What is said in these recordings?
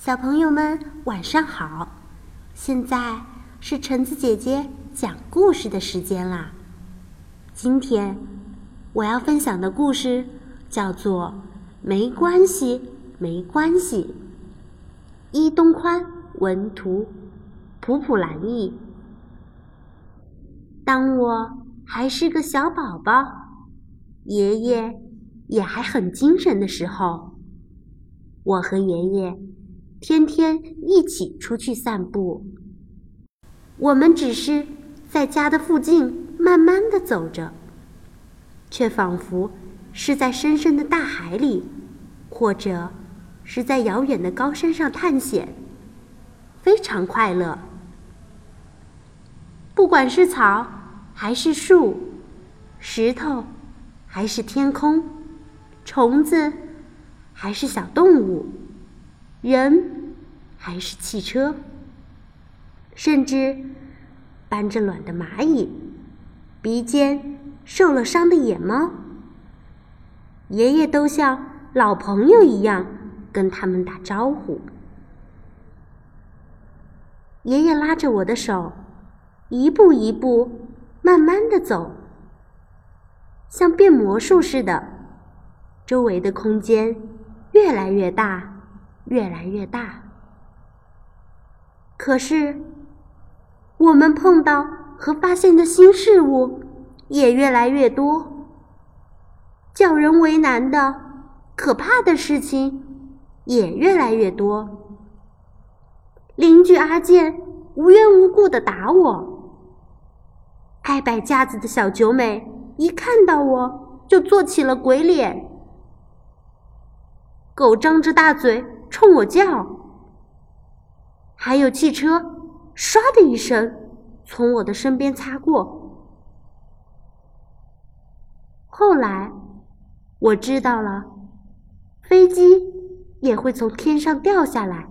小朋友们晚上好，现在是橙子姐姐讲故事的时间啦。今天我要分享的故事叫做《没关系，没关系》。伊东宽文图，普普兰译。当我还是个小宝宝，爷爷也还很精神的时候，我和爷爷。天天一起出去散步，我们只是在家的附近慢慢的走着，却仿佛是在深深的大海里，或者是在遥远的高山上探险，非常快乐。不管是草还是树，石头还是天空，虫子还是小动物。人，还是汽车，甚至搬着卵的蚂蚁，鼻尖受了伤的野猫，爷爷都像老朋友一样跟他们打招呼。爷爷拉着我的手，一步一步慢慢的走，像变魔术似的，周围的空间越来越大。越来越大，可是我们碰到和发现的新事物也越来越多，叫人为难的、可怕的事情也越来越多。邻居阿健无缘无故的打我，爱摆架子的小九美一看到我就做起了鬼脸，狗张着大嘴。冲我叫，还有汽车唰的一声从我的身边擦过。后来我知道了，飞机也会从天上掉下来，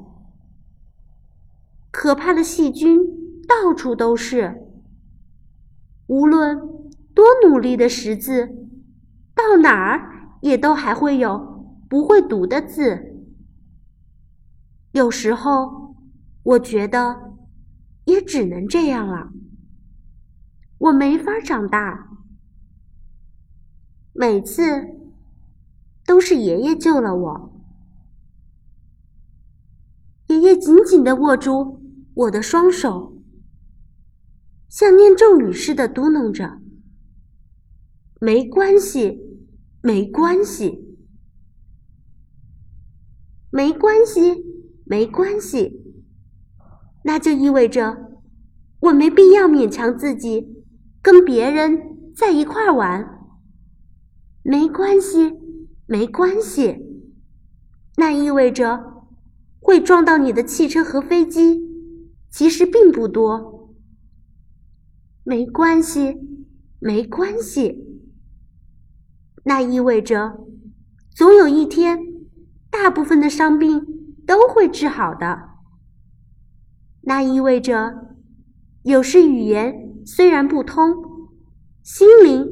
可怕的细菌到处都是，无论多努力的识字，到哪儿也都还会有不会读的字。有时候，我觉得也只能这样了。我没法长大，每次都是爷爷救了我。爷爷紧紧的握住我的双手，像念咒语似的嘟囔着：“没关系，没关系，没关系。”没关系，那就意味着我没必要勉强自己跟别人在一块儿玩。没关系，没关系，那意味着会撞到你的汽车和飞机其实并不多。没关系，没关系，那意味着总有一天，大部分的伤病。都会治好的。那意味着，有时语言虽然不通，心灵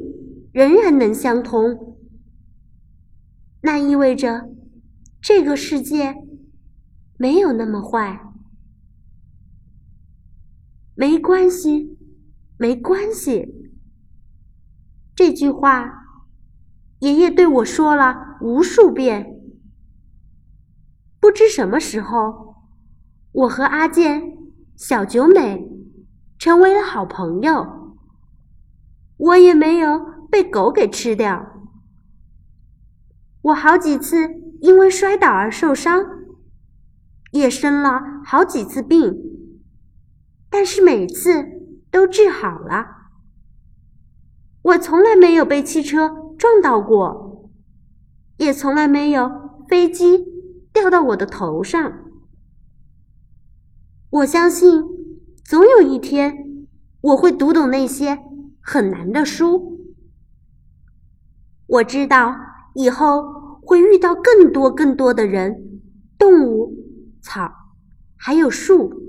仍然能相通。那意味着，这个世界没有那么坏。没关系，没关系。这句话，爷爷对我说了无数遍。不知什么时候，我和阿健、小九美成为了好朋友。我也没有被狗给吃掉。我好几次因为摔倒而受伤，也生了好几次病，但是每次都治好了。我从来没有被汽车撞到过，也从来没有飞机。掉到我的头上。我相信，总有一天我会读懂那些很难的书。我知道以后会遇到更多更多的人、动物、草，还有树。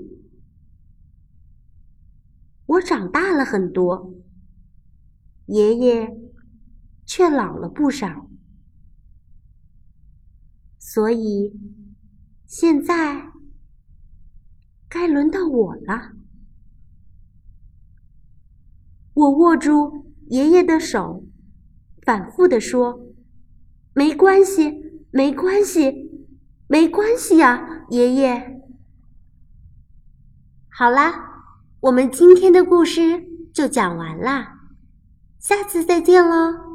我长大了很多，爷爷却老了不少。所以，现在该轮到我了。我握住爷爷的手，反复地说：“没关系，没关系，没关系呀，爷爷。”好啦，我们今天的故事就讲完啦，下次再见喽。